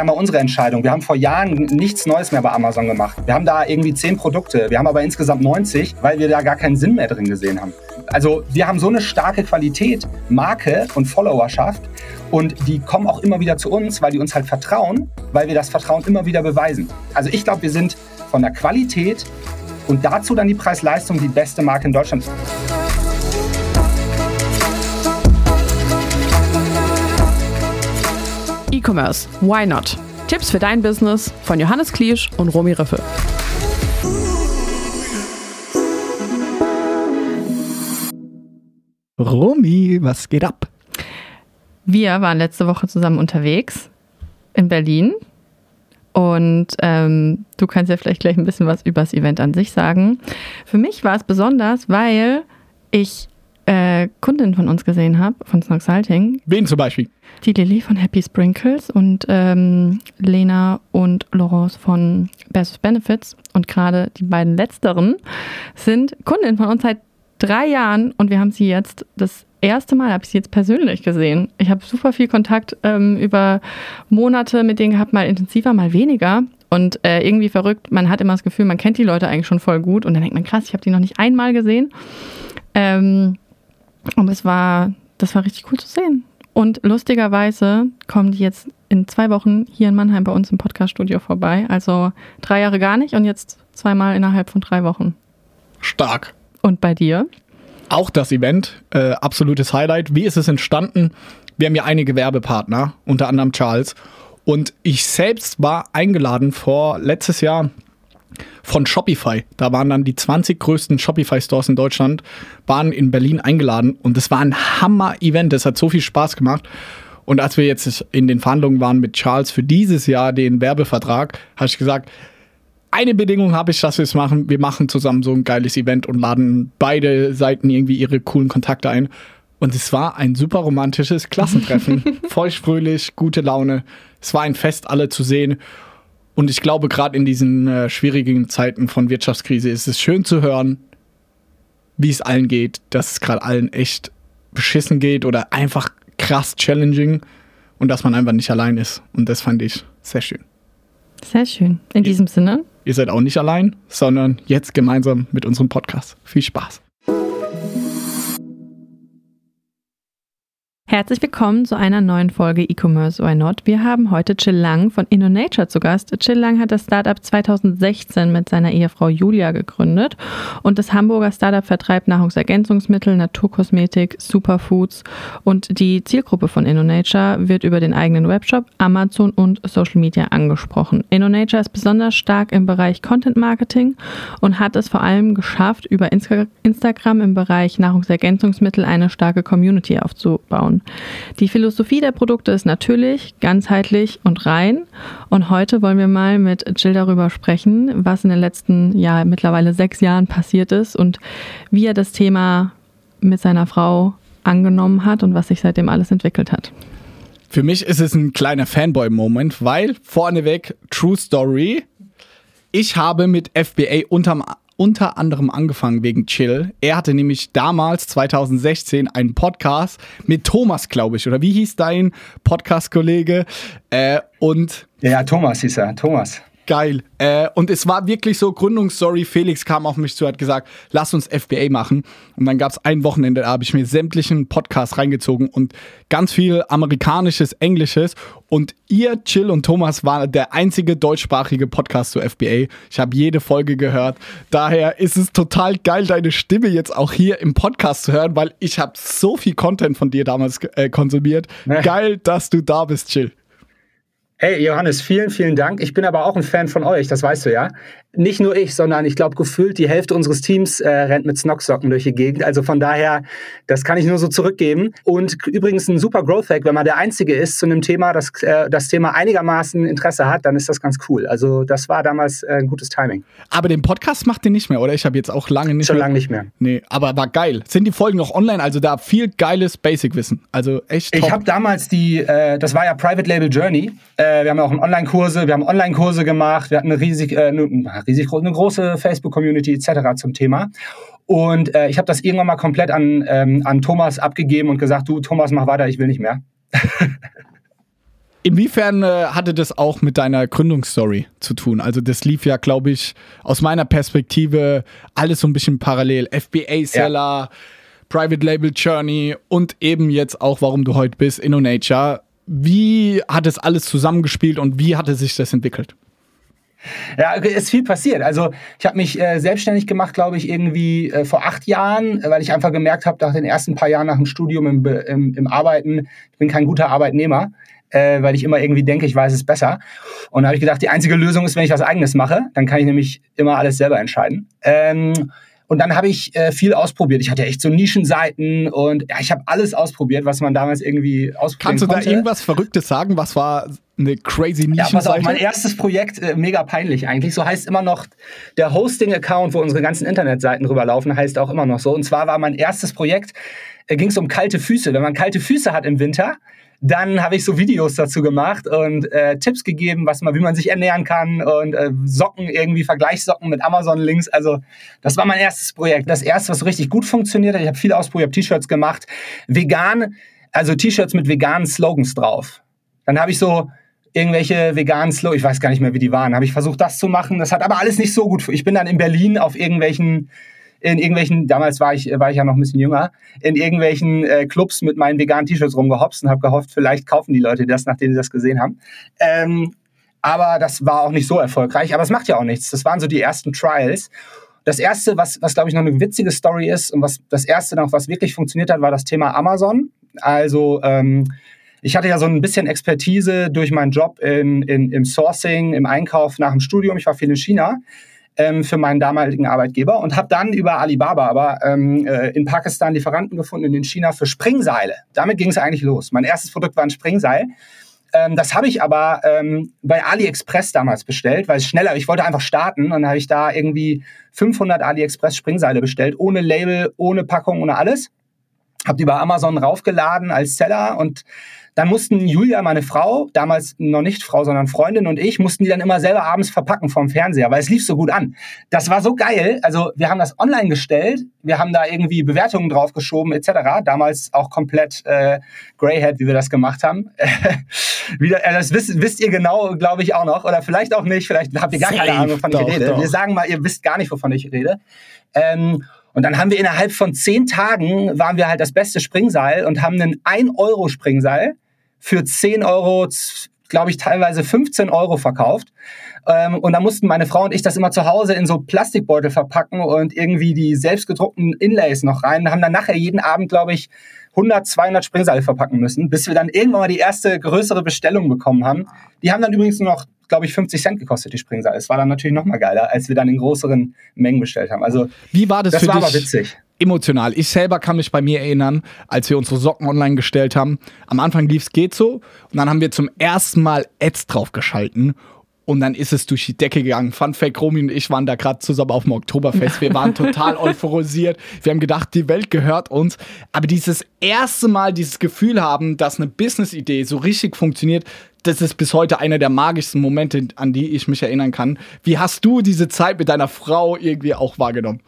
ja mal unsere Entscheidung. Wir haben vor Jahren nichts Neues mehr bei Amazon gemacht. Wir haben da irgendwie zehn Produkte. Wir haben aber insgesamt 90, weil wir da gar keinen Sinn mehr drin gesehen haben. Also wir haben so eine starke Qualität, Marke und Followerschaft. Und die kommen auch immer wieder zu uns, weil die uns halt vertrauen, weil wir das Vertrauen immer wieder beweisen. Also ich glaube, wir sind von der Qualität und dazu dann die Preis-Leistung die beste Marke in Deutschland. E-Commerce, why not? Tipps für dein Business von Johannes Kliesch und Romy Riffel. Romy, was geht ab? Wir waren letzte Woche zusammen unterwegs in Berlin und ähm, du kannst ja vielleicht gleich ein bisschen was über das Event an sich sagen. Für mich war es besonders, weil ich äh, Kundin von uns gesehen habe, von Snoxalting. Wen zum Beispiel? Die Lilly von Happy Sprinkles und ähm, Lena und Laurence von Best of Benefits. Und gerade die beiden letzteren sind Kundin von uns seit drei Jahren und wir haben sie jetzt das erste Mal, habe ich sie jetzt persönlich gesehen. Ich habe super viel Kontakt ähm, über Monate mit denen gehabt, mal intensiver, mal weniger. Und äh, irgendwie verrückt, man hat immer das Gefühl, man kennt die Leute eigentlich schon voll gut und dann denkt man, krass, ich habe die noch nicht einmal gesehen. Ähm, und es war, das war richtig cool zu sehen. Und lustigerweise kommen die jetzt in zwei Wochen hier in Mannheim bei uns im Podcast-Studio vorbei. Also drei Jahre gar nicht und jetzt zweimal innerhalb von drei Wochen. Stark. Und bei dir? Auch das Event, äh, absolutes Highlight. Wie ist es entstanden? Wir haben ja einige Werbepartner, unter anderem Charles. Und ich selbst war eingeladen vor letztes Jahr von Shopify. Da waren dann die 20 größten Shopify-Stores in Deutschland, waren in Berlin eingeladen und es war ein Hammer-Event. Es hat so viel Spaß gemacht. Und als wir jetzt in den Verhandlungen waren mit Charles für dieses Jahr den Werbevertrag, habe ich gesagt, eine Bedingung habe ich, dass wir es machen. Wir machen zusammen so ein geiles Event und laden beide Seiten irgendwie ihre coolen Kontakte ein. Und es war ein super romantisches Klassentreffen. Voll fröhlich, gute Laune. Es war ein Fest, alle zu sehen. Und ich glaube, gerade in diesen äh, schwierigen Zeiten von Wirtschaftskrise ist es schön zu hören, wie es allen geht, dass es gerade allen echt beschissen geht oder einfach krass challenging und dass man einfach nicht allein ist. Und das fand ich sehr schön. Sehr schön. In diesem Sinne. Ihr seid auch nicht allein, sondern jetzt gemeinsam mit unserem Podcast. Viel Spaß. Herzlich willkommen zu einer neuen Folge E-Commerce Why Not. Wir haben heute Chill Lang von InnoNature zu Gast. Chill Lang hat das Startup 2016 mit seiner Ehefrau Julia gegründet und das Hamburger Startup vertreibt Nahrungsergänzungsmittel, Naturkosmetik, Superfoods und die Zielgruppe von InnoNature wird über den eigenen Webshop, Amazon und Social Media angesprochen. InnoNature ist besonders stark im Bereich Content Marketing und hat es vor allem geschafft, über Instagram im Bereich Nahrungsergänzungsmittel eine starke Community aufzubauen. Die Philosophie der Produkte ist natürlich, ganzheitlich und rein. Und heute wollen wir mal mit Jill darüber sprechen, was in den letzten, ja, mittlerweile sechs Jahren passiert ist und wie er das Thema mit seiner Frau angenommen hat und was sich seitdem alles entwickelt hat. Für mich ist es ein kleiner Fanboy-Moment, weil vorneweg True Story. Ich habe mit FBA unterm unter anderem angefangen wegen Chill. Er hatte nämlich damals, 2016, einen Podcast mit Thomas, glaube ich, oder wie hieß dein Podcast-Kollege? Äh, und. Ja, Thomas hieß er, Thomas geil. Äh, und es war wirklich so, Gründungsstory, Felix kam auf mich zu, hat gesagt, lass uns FBA machen. Und dann gab es ein Wochenende, da habe ich mir sämtlichen Podcasts reingezogen und ganz viel amerikanisches, englisches. Und ihr, Chill und Thomas, war der einzige deutschsprachige Podcast zu FBA. Ich habe jede Folge gehört. Daher ist es total geil, deine Stimme jetzt auch hier im Podcast zu hören, weil ich habe so viel Content von dir damals äh, konsumiert. Nee. Geil, dass du da bist, Chill. Hey Johannes, vielen, vielen Dank. Ich bin aber auch ein Fan von euch, das weißt du ja. Nicht nur ich, sondern ich glaube gefühlt die Hälfte unseres Teams äh, rennt mit Snocksocken durch die Gegend. Also von daher, das kann ich nur so zurückgeben. Und übrigens ein super Growth Hack, wenn man der Einzige ist zu einem Thema, das äh, das Thema einigermaßen Interesse hat, dann ist das ganz cool. Also das war damals äh, ein gutes Timing. Aber den Podcast macht ihr nicht mehr, oder? Ich habe jetzt auch lange nicht Schon mehr. lange nicht mehr. Nee, aber war geil. Sind die Folgen noch online? Also da viel geiles Basic-Wissen. Also echt top. Ich habe damals die, äh, das war ja Private Label Journey äh, wir haben auch Online-Kurse, wir haben Online-Kurse gemacht, wir hatten eine riesig, äh, eine, riesig eine große Facebook-Community etc. zum Thema. Und äh, ich habe das irgendwann mal komplett an, ähm, an Thomas abgegeben und gesagt, du Thomas, mach weiter, ich will nicht mehr. Inwiefern äh, hatte das auch mit deiner Gründungsstory zu tun? Also das lief ja, glaube ich, aus meiner Perspektive alles so ein bisschen parallel. FBA-Seller, ja. Private Label Journey und eben jetzt auch, warum du heute bist, InnoNature. Wie hat es alles zusammengespielt und wie hatte sich das entwickelt? Ja, ist viel passiert. Also ich habe mich äh, selbstständig gemacht, glaube ich, irgendwie äh, vor acht Jahren, weil ich einfach gemerkt habe, nach den ersten paar Jahren nach dem Studium im, im, im Arbeiten, ich bin kein guter Arbeitnehmer äh, weil ich immer irgendwie denke, ich weiß es besser. Und da habe ich gedacht, die einzige Lösung ist, wenn ich was Eigenes mache, dann kann ich nämlich immer alles selber entscheiden. Ähm, und dann habe ich äh, viel ausprobiert. Ich hatte echt so Nischenseiten und ja, ich habe alles ausprobiert, was man damals irgendwie ausprobieren Kannst du konnte. da irgendwas Verrücktes sagen? Was war eine crazy Nischenseite? Ja, pass auf, mein erstes Projekt, äh, mega peinlich eigentlich. So heißt immer noch, der Hosting-Account, wo unsere ganzen Internetseiten drüber laufen, heißt auch immer noch so. Und zwar war mein erstes Projekt, äh, ging es um kalte Füße. Wenn man kalte Füße hat im Winter, dann habe ich so Videos dazu gemacht und äh, Tipps gegeben, was man, wie man sich ernähren kann und äh, Socken irgendwie Vergleichssocken mit Amazon-Links. Also das war mein erstes Projekt. Das erste, was richtig gut funktioniert hat. Ich habe viel ausprobiert, T-Shirts gemacht, vegan, also T-Shirts mit veganen Slogans drauf. Dann habe ich so irgendwelche veganen Slogans, ich weiß gar nicht mehr, wie die waren, habe ich versucht, das zu machen. Das hat aber alles nicht so gut. Ich bin dann in Berlin auf irgendwelchen in irgendwelchen, damals war ich, war ich ja noch ein bisschen jünger, in irgendwelchen äh, Clubs mit meinen veganen T-Shirts rumgehopst und habe gehofft, vielleicht kaufen die Leute das, nachdem sie das gesehen haben. Ähm, aber das war auch nicht so erfolgreich. Aber es macht ja auch nichts. Das waren so die ersten Trials. Das erste, was, was glaube ich noch eine witzige Story ist und was das erste noch, was wirklich funktioniert hat, war das Thema Amazon. Also ähm, ich hatte ja so ein bisschen Expertise durch meinen Job in, in, im Sourcing, im Einkauf nach dem Studium. Ich war viel in China ähm, für meinen damaligen Arbeitgeber und habe dann über Alibaba aber ähm, äh, in Pakistan Lieferanten gefunden und in China für Springseile. Damit ging es eigentlich los. Mein erstes Produkt war ein Springseil. Ähm, das habe ich aber ähm, bei AliExpress damals bestellt, weil es schneller, ich wollte einfach starten und habe ich da irgendwie 500 AliExpress Springseile bestellt, ohne Label, ohne Packung, ohne alles. Hab die bei Amazon raufgeladen als Seller und dann mussten Julia, meine Frau, damals noch nicht Frau, sondern Freundin und ich, mussten die dann immer selber abends verpacken vom Fernseher, weil es lief so gut an. Das war so geil. Also wir haben das online gestellt, wir haben da irgendwie Bewertungen draufgeschoben etc. Damals auch komplett äh, Greyhead, wie wir das gemacht haben. Wieder, äh, das wisst, wisst ihr genau, glaube ich, auch noch. Oder vielleicht auch nicht, vielleicht habt ihr gar Safe. keine Ahnung, wovon doch, ich rede. Doch. Wir sagen mal, ihr wisst gar nicht, wovon ich rede. Ähm, und dann haben wir innerhalb von zehn Tagen, waren wir halt das beste Springseil und haben einen 1-Euro-Springseil für 10 Euro, glaube ich, teilweise 15 Euro verkauft. Ähm, und da mussten meine Frau und ich das immer zu Hause in so Plastikbeutel verpacken und irgendwie die selbstgedruckten Inlays noch rein. Haben dann nachher jeden Abend, glaube ich, 100, 200 Springseile verpacken müssen, bis wir dann irgendwann mal die erste größere Bestellung bekommen haben. Die haben dann übrigens nur noch, glaube ich, 50 Cent gekostet, die Springseile. Es war dann natürlich noch mal geiler, als wir dann in größeren Mengen bestellt haben. Also, wie war das, das für war dich? aber witzig emotional. Ich selber kann mich bei mir erinnern, als wir unsere Socken online gestellt haben. Am Anfang lief es geht so und dann haben wir zum ersten Mal Ads draufgeschalten und dann ist es durch die Decke gegangen. Fun Fact, Romy und ich waren da gerade zusammen auf dem Oktoberfest. Wir waren total euphorisiert. Wir haben gedacht, die Welt gehört uns. Aber dieses erste Mal dieses Gefühl haben, dass eine Business-Idee so richtig funktioniert, das ist bis heute einer der magischsten Momente, an die ich mich erinnern kann. Wie hast du diese Zeit mit deiner Frau irgendwie auch wahrgenommen?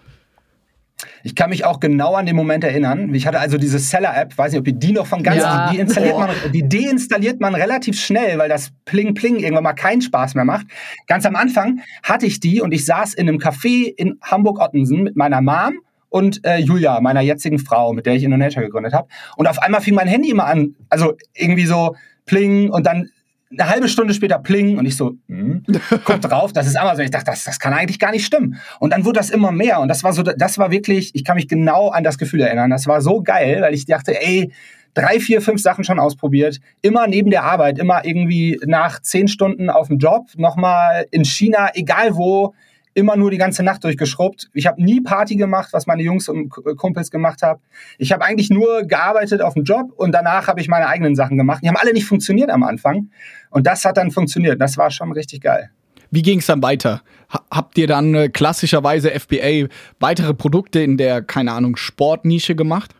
Ich kann mich auch genau an den Moment erinnern. Ich hatte also diese Seller-App, weiß nicht, ob ihr die noch von ganz, ja. die, installiert man, die deinstalliert man relativ schnell, weil das Pling Pling irgendwann mal keinen Spaß mehr macht. Ganz am Anfang hatte ich die und ich saß in einem Café in Hamburg-Ottensen mit meiner Mom und äh, Julia, meiner jetzigen Frau, mit der ich Indonesia gegründet habe. Und auf einmal fing mein Handy immer an, also irgendwie so Pling und dann eine halbe Stunde später pling und ich so, hm, guck drauf, das ist Amazon. Ich dachte, das, das kann eigentlich gar nicht stimmen. Und dann wurde das immer mehr und das war so, das war wirklich, ich kann mich genau an das Gefühl erinnern. Das war so geil, weil ich dachte, ey, drei, vier, fünf Sachen schon ausprobiert, immer neben der Arbeit, immer irgendwie nach zehn Stunden auf dem Job, nochmal in China, egal wo, immer nur die ganze Nacht durchgeschrubbt. Ich habe nie Party gemacht, was meine Jungs und Kumpels gemacht haben. Ich habe eigentlich nur gearbeitet auf dem Job und danach habe ich meine eigenen Sachen gemacht. Die haben alle nicht funktioniert am Anfang. Und das hat dann funktioniert. Das war schon richtig geil. Wie ging es dann weiter? Habt ihr dann äh, klassischerweise FBA weitere Produkte in der, keine Ahnung, Sportnische gemacht?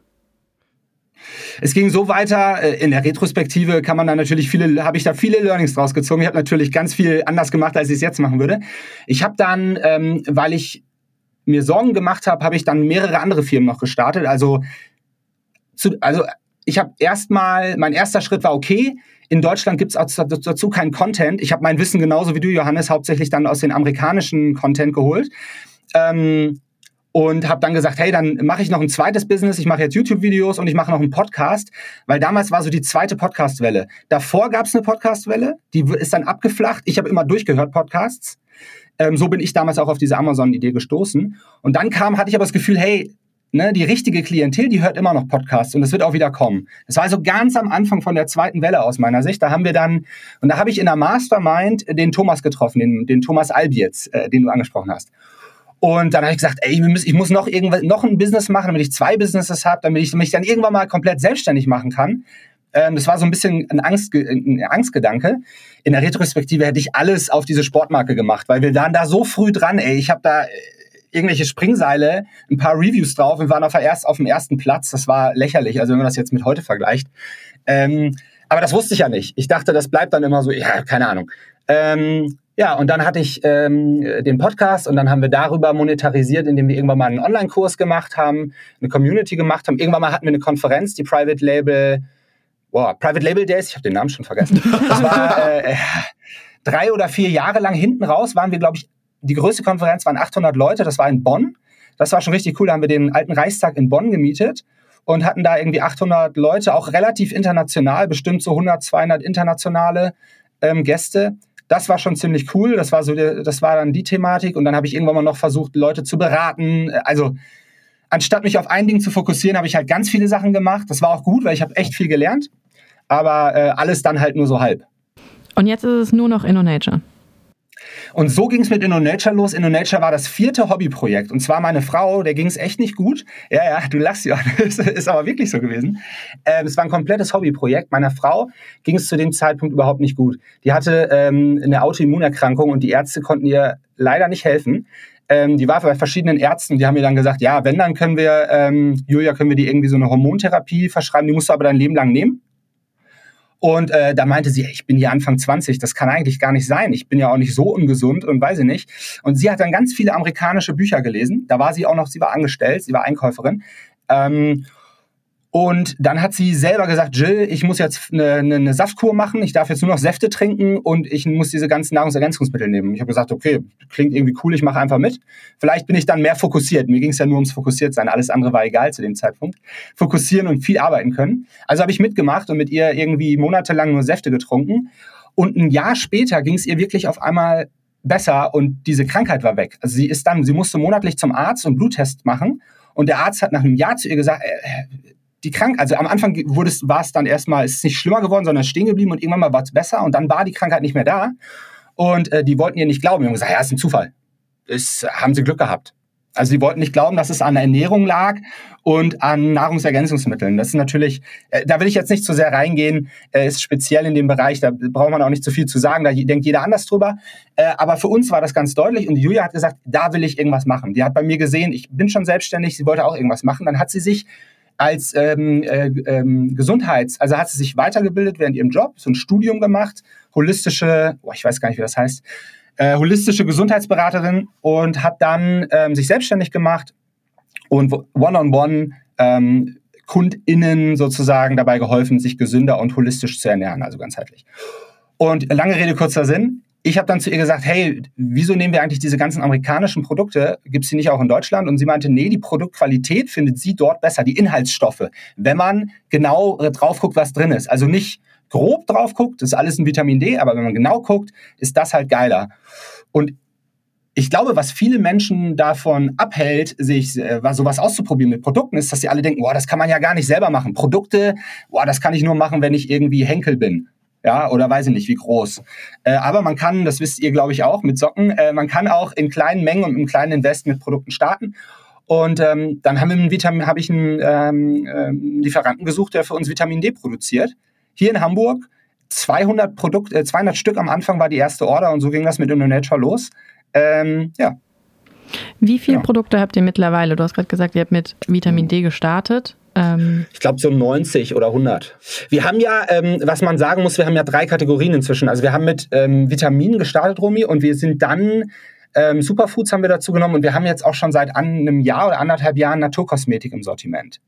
Es ging so weiter. Äh, in der Retrospektive kann man da natürlich viele, habe ich da viele Learnings draus gezogen. Ich habe natürlich ganz viel anders gemacht, als ich es jetzt machen würde. Ich habe dann, ähm, weil ich mir Sorgen gemacht habe, habe ich dann mehrere andere Firmen noch gestartet. Also, zu, also ich habe erstmal, mein erster Schritt war okay. In Deutschland gibt es dazu keinen Content. Ich habe mein Wissen genauso wie du, Johannes, hauptsächlich dann aus den amerikanischen Content geholt. Ähm, und habe dann gesagt, hey, dann mache ich noch ein zweites Business, ich mache jetzt YouTube-Videos und ich mache noch einen Podcast, weil damals war so die zweite Podcast-Welle. Davor gab es eine Podcast-Welle, die ist dann abgeflacht. Ich habe immer durchgehört Podcasts. Ähm, so bin ich damals auch auf diese Amazon-Idee gestoßen. Und dann kam, hatte ich aber das Gefühl, hey, ne, die richtige Klientel, die hört immer noch Podcasts und es wird auch wieder kommen. Das war also ganz am Anfang von der zweiten Welle aus meiner Sicht. Da haben wir dann, und da habe ich in der Mastermind den Thomas getroffen, den, den Thomas Albietz, äh, den du angesprochen hast. Und dann habe ich gesagt, ey, ich muss noch irgendwas, noch ein Business machen, damit ich zwei Businesses habe, damit ich mich dann irgendwann mal komplett selbstständig machen kann. Ähm, das war so ein bisschen ein, Angst, ein Angstgedanke. In der Retrospektive hätte ich alles auf diese Sportmarke gemacht, weil wir waren da so früh dran, ey. Ich habe da äh, irgendwelche Springseile, ein paar Reviews drauf und waren auf, erst, auf dem ersten Platz. Das war lächerlich, also wenn man das jetzt mit heute vergleicht. Ähm, aber das wusste ich ja nicht. Ich dachte, das bleibt dann immer so, ja, keine Ahnung. Ähm, ja, und dann hatte ich ähm, den Podcast und dann haben wir darüber monetarisiert, indem wir irgendwann mal einen Online-Kurs gemacht haben, eine Community gemacht haben. Irgendwann mal hatten wir eine Konferenz, die Private Label, boah, Private Label Days, ich habe den Namen schon vergessen. Das war äh, drei oder vier Jahre lang hinten raus, waren wir, glaube ich, die größte Konferenz waren 800 Leute, das war in Bonn. Das war schon richtig cool, da haben wir den alten Reichstag in Bonn gemietet und hatten da irgendwie 800 Leute, auch relativ international, bestimmt so 100, 200 internationale ähm, Gäste das war schon ziemlich cool. Das war so, das war dann die Thematik. Und dann habe ich irgendwann mal noch versucht, Leute zu beraten. Also anstatt mich auf ein Ding zu fokussieren, habe ich halt ganz viele Sachen gemacht. Das war auch gut, weil ich habe echt viel gelernt. Aber äh, alles dann halt nur so halb. Und jetzt ist es nur noch InnoNature. Und so ging es mit InnoNature los. InnoNature war das vierte Hobbyprojekt. Und zwar meine Frau, der ging es echt nicht gut. Ja, ja, du lachst ja. Das ist aber wirklich so gewesen. Ähm, es war ein komplettes Hobbyprojekt. Meiner Frau ging es zu dem Zeitpunkt überhaupt nicht gut. Die hatte ähm, eine Autoimmunerkrankung und die Ärzte konnten ihr leider nicht helfen. Ähm, die war bei verschiedenen Ärzten, die haben mir dann gesagt, ja, wenn, dann können wir, ähm, Julia, können wir die irgendwie so eine Hormontherapie verschreiben, die musst du aber dein Leben lang nehmen. Und äh, da meinte sie, ich bin hier Anfang 20, das kann eigentlich gar nicht sein. Ich bin ja auch nicht so ungesund und weiß ich nicht. Und sie hat dann ganz viele amerikanische Bücher gelesen. Da war sie auch noch, sie war angestellt, sie war Einkäuferin. Ähm, und dann hat sie selber gesagt, Jill, ich muss jetzt eine, eine, eine, Saftkur machen, ich darf jetzt nur noch Säfte trinken und ich muss diese ganzen Nahrungsergänzungsmittel nehmen. Ich habe gesagt, okay, klingt irgendwie cool, ich mache einfach mit. Vielleicht bin ich dann mehr fokussiert. Mir ging es ja nur ums Fokussiertsein, alles andere war egal zu dem Zeitpunkt. Fokussieren und viel arbeiten können. Also habe ich mitgemacht und mit ihr irgendwie monatelang nur Säfte getrunken. Und ein Jahr später ging es ihr wirklich auf einmal besser und diese Krankheit war weg. Also sie ist dann, sie musste monatlich zum Arzt und Bluttest machen. Und der Arzt hat nach einem Jahr zu ihr gesagt, äh, die Krankheit, also am Anfang wurde es, war es dann erstmal, ist es nicht schlimmer geworden, sondern stehen geblieben und irgendwann mal war es besser und dann war die Krankheit nicht mehr da. Und äh, die wollten ihr nicht glauben. Die haben gesagt, ja, ist ein Zufall. Das haben sie Glück gehabt. Also sie wollten nicht glauben, dass es an der Ernährung lag und an Nahrungsergänzungsmitteln. Das ist natürlich, äh, da will ich jetzt nicht zu sehr reingehen, äh, ist speziell in dem Bereich, da braucht man auch nicht zu viel zu sagen, da denkt jeder anders drüber. Äh, aber für uns war das ganz deutlich und Julia hat gesagt, da will ich irgendwas machen. Die hat bei mir gesehen, ich bin schon selbstständig, sie wollte auch irgendwas machen. Dann hat sie sich als ähm, äh, ähm, Gesundheits, also hat sie sich weitergebildet während ihrem Job, so ein Studium gemacht, holistische, oh, ich weiß gar nicht, wie das heißt, äh, holistische Gesundheitsberaterin und hat dann ähm, sich selbstständig gemacht und one-on-one ähm, KundInnen sozusagen dabei geholfen, sich gesünder und holistisch zu ernähren, also ganzheitlich. Und lange Rede, kurzer Sinn ich habe dann zu ihr gesagt, hey, wieso nehmen wir eigentlich diese ganzen amerikanischen Produkte? Gibt es die nicht auch in Deutschland? Und sie meinte, nee, die Produktqualität findet sie dort besser, die Inhaltsstoffe, wenn man genau drauf guckt, was drin ist. Also nicht grob drauf guckt, das ist alles ein Vitamin D, aber wenn man genau guckt, ist das halt geiler. Und ich glaube, was viele Menschen davon abhält, sich äh, sowas auszuprobieren mit Produkten, ist, dass sie alle denken, boah, das kann man ja gar nicht selber machen. Produkte, boah, das kann ich nur machen, wenn ich irgendwie Henkel bin ja, oder weiß ich nicht, wie groß. Äh, aber man kann, das wisst ihr, glaube ich, auch mit Socken, äh, man kann auch in kleinen Mengen und im kleinen Invest mit Produkten starten. Und ähm, dann haben wir einen Vitamin, habe ich einen ähm, ähm, Lieferanten gesucht, der für uns Vitamin D produziert. Hier in Hamburg 200 Produkt, äh, 200 Stück am Anfang war die erste Order und so ging das mit InnoNature los. Ähm, ja. Wie viele ja. Produkte habt ihr mittlerweile? Du hast gerade gesagt, ihr habt mit Vitamin D gestartet. Ähm ich glaube so 90 oder 100. Wir haben ja, ähm, was man sagen muss, wir haben ja drei Kategorien inzwischen. Also wir haben mit ähm, Vitaminen gestartet, Romy, und wir sind dann ähm, Superfoods haben wir dazu genommen und wir haben jetzt auch schon seit einem Jahr oder anderthalb Jahren Naturkosmetik im Sortiment.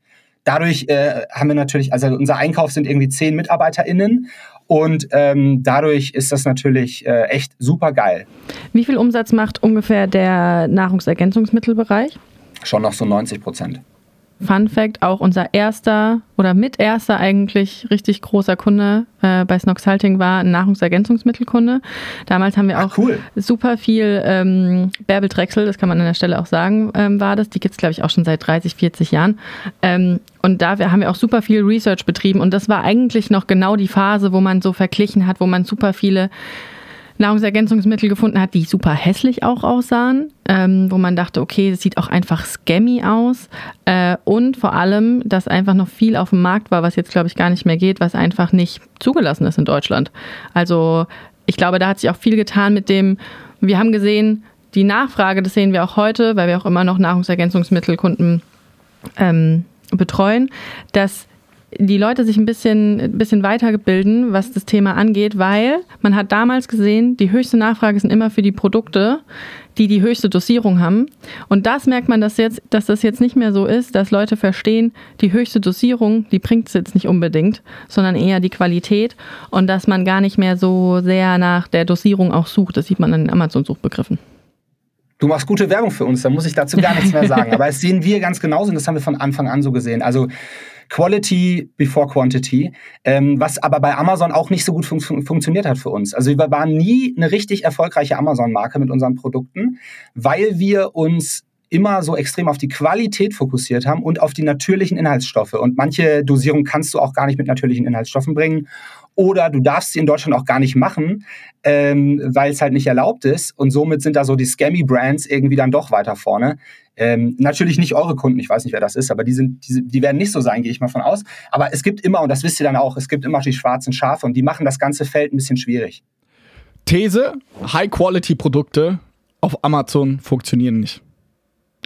dadurch äh, haben wir natürlich, also unser Einkauf sind irgendwie zehn MitarbeiterInnen und ähm, dadurch ist das natürlich äh, echt super geil. Wie viel Umsatz macht ungefähr der Nahrungsergänzungsmittelbereich? Schon noch so 90 Prozent. Fun Fact, auch unser erster oder mit erster eigentlich richtig großer Kunde äh, bei Snox Halting war ein Nahrungsergänzungsmittelkunde. Damals haben wir Ach, auch cool. super viel ähm, Bärbel Drechsel, das kann man an der Stelle auch sagen, ähm, war das. Die gibt es, glaube ich, auch schon seit 30, 40 Jahren. Ähm, und da haben wir auch super viel Research betrieben und das war eigentlich noch genau die Phase, wo man so verglichen hat, wo man super viele Nahrungsergänzungsmittel gefunden hat, die super hässlich auch aussahen, ähm, wo man dachte, okay, es sieht auch einfach scammy aus. Äh, und vor allem, dass einfach noch viel auf dem Markt war, was jetzt, glaube ich, gar nicht mehr geht, was einfach nicht zugelassen ist in Deutschland. Also ich glaube, da hat sich auch viel getan mit dem, wir haben gesehen, die Nachfrage, das sehen wir auch heute, weil wir auch immer noch Nahrungsergänzungsmittelkunden ähm, betreuen, dass die Leute sich ein bisschen, ein bisschen weiterbilden, was das Thema angeht, weil man hat damals gesehen, die höchste Nachfrage sind immer für die Produkte, die die höchste Dosierung haben. Und das merkt man, dass, jetzt, dass das jetzt nicht mehr so ist, dass Leute verstehen, die höchste Dosierung, die bringt es jetzt nicht unbedingt, sondern eher die Qualität und dass man gar nicht mehr so sehr nach der Dosierung auch sucht. Das sieht man an den Amazon-Suchbegriffen. Du machst gute Werbung für uns, da muss ich dazu gar nichts mehr sagen. Aber das sehen wir ganz genauso und das haben wir von Anfang an so gesehen. Also Quality before Quantity, ähm, was aber bei Amazon auch nicht so gut fun funktioniert hat für uns. Also wir waren nie eine richtig erfolgreiche Amazon-Marke mit unseren Produkten, weil wir uns immer so extrem auf die Qualität fokussiert haben und auf die natürlichen Inhaltsstoffe. Und manche Dosierung kannst du auch gar nicht mit natürlichen Inhaltsstoffen bringen. Oder du darfst sie in Deutschland auch gar nicht machen, ähm, weil es halt nicht erlaubt ist. Und somit sind da so die Scammy-Brands irgendwie dann doch weiter vorne. Ähm, natürlich nicht eure Kunden, ich weiß nicht, wer das ist, aber die, sind, die, die werden nicht so sein, gehe ich mal von aus. Aber es gibt immer, und das wisst ihr dann auch, es gibt immer die schwarzen Schafe und die machen das ganze Feld ein bisschen schwierig. These: High-Quality-Produkte auf Amazon funktionieren nicht.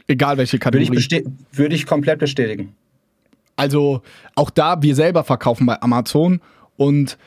Egal welche Würde Kategorie. ich, beste- würde ich komplett bestätigen. Also auch da, wir selber verkaufen bei Amazon und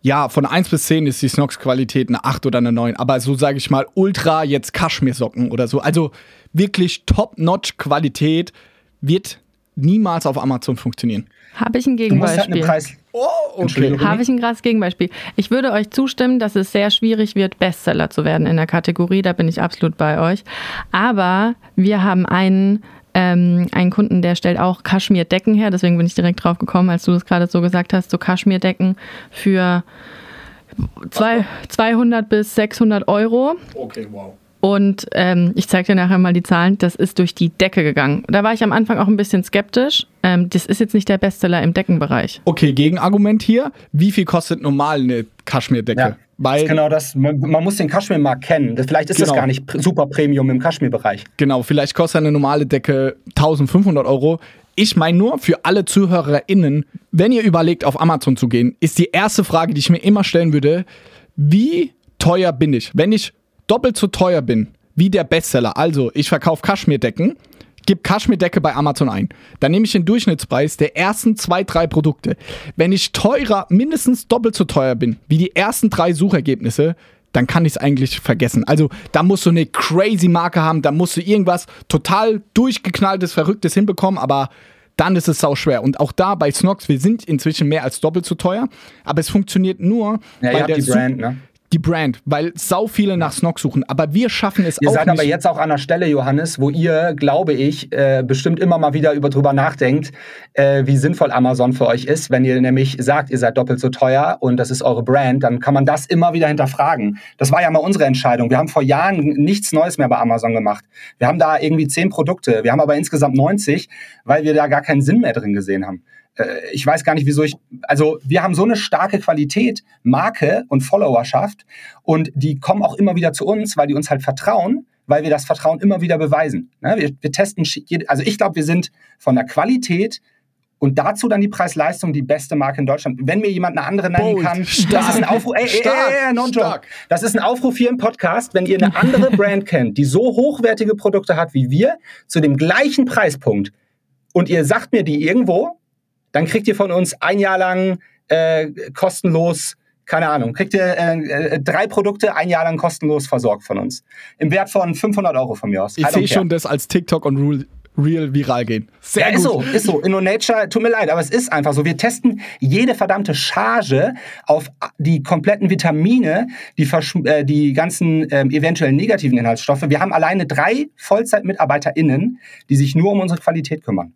ja, von 1 bis 10 ist die Snox-Qualität eine 8 oder eine 9. Aber so sage ich mal, Ultra jetzt Kaschmirsocken oder so. Also wirklich Top-Notch-Qualität wird niemals auf Amazon funktionieren. Habe ich ein Du musst halt eine Gegenbeispiel? Preis. Oh, Entschuldigung. Habe ich ein krasses Gegenbeispiel. Ich würde euch zustimmen, dass es sehr schwierig wird, Bestseller zu werden in der Kategorie. Da bin ich absolut bei euch. Aber wir haben einen, ähm, einen Kunden, der stellt auch Kaschmirdecken her. Deswegen bin ich direkt drauf gekommen, als du das gerade so gesagt hast. So Kaschmirdecken für zwei, 200 bis 600 Euro. Okay, wow. Und ähm, ich zeige dir nachher mal die Zahlen. Das ist durch die Decke gegangen. Da war ich am Anfang auch ein bisschen skeptisch. Ähm, das ist jetzt nicht der Bestseller im Deckenbereich. Okay, Gegenargument hier. Wie viel kostet normal eine Kaschmirdecke? Ja, Weil, ist genau das. Man, man muss den Kaschmirmarkt kennen. Das, vielleicht ist das Genau. gar nicht super Premium im Kaschmirbereich. Genau, vielleicht kostet eine normale Decke 1500 Euro. Ich meine nur für alle ZuhörerInnen, wenn ihr überlegt, auf Amazon zu gehen, ist die erste Frage, die ich mir immer stellen würde, wie teuer bin ich? Wenn ich doppelt so teuer bin wie der Bestseller, also ich verkaufe Kaschmirdecken, gib Kaschmirdecke bei Amazon ein. Dann nehme ich den Durchschnittspreis der ersten zwei, drei Produkte. Wenn ich teurer, mindestens doppelt so teuer bin wie die ersten drei Suchergebnisse, dann kann ich es eigentlich vergessen. Also da musst du eine crazy Marke haben, da musst du irgendwas total durchgeknalltes, verrücktes hinbekommen, aber dann ist es sau schwer. Und auch da bei Snox, wir sind inzwischen mehr als doppelt so teuer, aber es funktioniert nur, Ja, habt der die Brand, ne? Die Brand, weil sau viele nach Snox suchen. Aber wir schaffen es Ihr auch seid nicht. aber jetzt auch an der Stelle, Johannes, wo ihr, glaube ich, äh, bestimmt immer mal wieder über drüber nachdenkt, äh, wie sinnvoll Amazon für euch ist. Wenn ihr nämlich sagt, ihr seid doppelt so teuer und das ist eure Brand, dann kann man das immer wieder hinterfragen. Das war ja mal unsere Entscheidung. Wir haben vor Jahren nichts Neues mehr bei Amazon gemacht. Wir haben da irgendwie zehn Produkte. Wir haben aber insgesamt 90, weil wir da gar keinen Sinn mehr drin gesehen haben äh, ich weiß gar nicht, wieso ich, also wir haben so eine starke Qualität, Marke und Followerschaft und die kommen auch immer wieder zu uns, weil die uns halt vertrauen, weil wir das Vertrauen immer wieder beweisen. Ne? Wir, wir testen, also ich glaube, wir sind von der Qualität und dazu dann die Preis-Leistung die beste Marke in Deutschland. Wenn mir jemand eine andere nennen Bold, kann, stark, das ist ein Aufruf, ey, ey, stark, ey, ey, no joke. stark. Das ist ein Aufruf hier im Podcast, wenn ihr eine andere Brand kennt, die so hochwertige Produkte hat wie wir, zu dem gleichen Preispunkt und ihr sagt mir die irgendwo, dann kriegt ihr von uns ein Jahr lang äh, kostenlos, keine Ahnung, kriegt ihr äh, äh, drei Produkte ein Jahr lang kostenlos versorgt von uns. Im Wert von 500 Euro von mir aus. Ich sehe schon das als TikTok und Reel- real viral gehen. Sehr ja, gut. ist so, ist so. InnoNature, tut mir leid, aber es ist einfach so. Wir testen jede verdammte Charge auf die kompletten Vitamine, die, äh, die ganzen ähm, eventuell negativen Inhaltsstoffe. Wir haben alleine drei VollzeitmitarbeiterInnen, die sich nur um unsere Qualität kümmern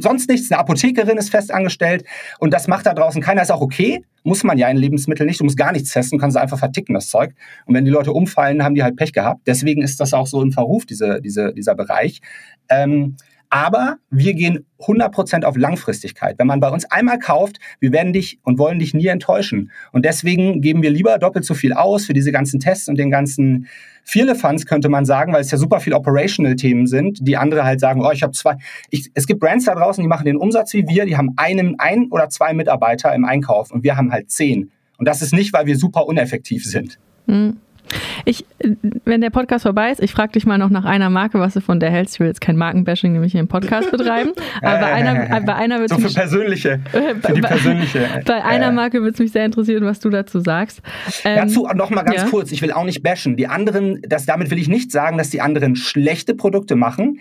sonst nichts. Eine Apothekerin ist fest angestellt und das macht da draußen keiner. Ist auch okay. Muss man ja in Lebensmitteln nicht. Du musst gar nichts testen, kannst einfach verticken, das Zeug. Und wenn die Leute umfallen, haben die halt Pech gehabt. Deswegen ist das auch so im Verruf, diese, diese, dieser Bereich. Ähm, aber wir gehen 100% auf Langfristigkeit. Wenn man bei uns einmal kauft, wir werden dich und wollen dich nie enttäuschen. Und deswegen geben wir lieber doppelt so viel aus für diese ganzen Tests und den ganzen Funds könnte man sagen, weil es ja super viel Operational-Themen sind, die andere halt sagen, oh, ich habe zwei. Ich, es gibt Brands da draußen, die machen den Umsatz wie wir, die haben einen, ein oder zwei Mitarbeiter im Einkauf und wir haben halt zehn. Und das ist nicht, weil wir super uneffektiv sind. Mhm. Ich, wenn der Podcast vorbei ist, ich frage dich mal noch nach einer Marke, was du von der hältst. Ich will jetzt kein Markenbashing nämlich hier im Podcast betreiben. Aber bei einer, bei einer wird so für persönliche, für die persönliche. Bei einer Marke würde es mich sehr interessieren, was du dazu sagst. Ähm, dazu noch mal ganz ja. kurz. Ich will auch nicht bashen. Die anderen, das, damit will ich nicht sagen, dass die anderen schlechte Produkte machen.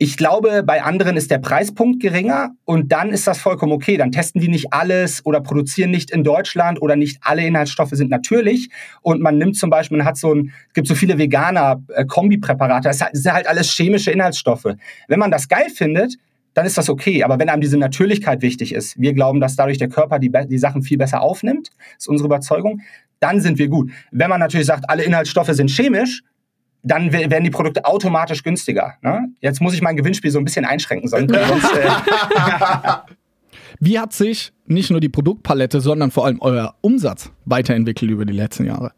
Ich glaube, bei anderen ist der Preispunkt geringer und dann ist das vollkommen okay. Dann testen die nicht alles oder produzieren nicht in Deutschland oder nicht alle Inhaltsstoffe sind natürlich. Und man nimmt zum Beispiel, man hat so ein, gibt so viele veganer äh, Kombipräparate, das sind halt alles chemische Inhaltsstoffe. Wenn man das geil findet, dann ist das okay. Aber wenn einem diese Natürlichkeit wichtig ist, wir glauben, dass dadurch der Körper die, die Sachen viel besser aufnimmt, ist unsere Überzeugung, dann sind wir gut. Wenn man natürlich sagt, alle Inhaltsstoffe sind chemisch, dann werden die Produkte automatisch günstiger. Ne? Jetzt muss ich mein Gewinnspiel so ein bisschen einschränken, sonst. äh Wie hat sich nicht nur die Produktpalette, sondern vor allem euer Umsatz weiterentwickelt über die letzten Jahre?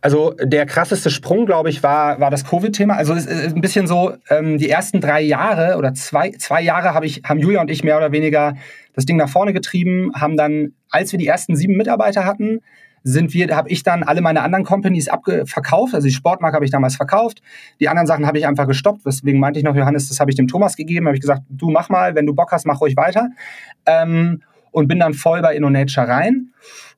Also der krasseste Sprung, glaube ich, war, war das Covid-Thema. Also es ist ein bisschen so, ähm, die ersten drei Jahre oder zwei, zwei Jahre hab ich, haben Julia und ich mehr oder weniger das Ding nach vorne getrieben, haben dann, als wir die ersten sieben Mitarbeiter hatten, sind wir, habe ich dann alle meine anderen Companies verkauft. Also die Sportmarke habe ich damals verkauft. Die anderen Sachen habe ich einfach gestoppt. Deswegen meinte ich noch, Johannes, das habe ich dem Thomas gegeben. Habe ich gesagt, du mach mal, wenn du Bock hast, mach ruhig weiter. Ähm, und bin dann voll bei InnoNature rein.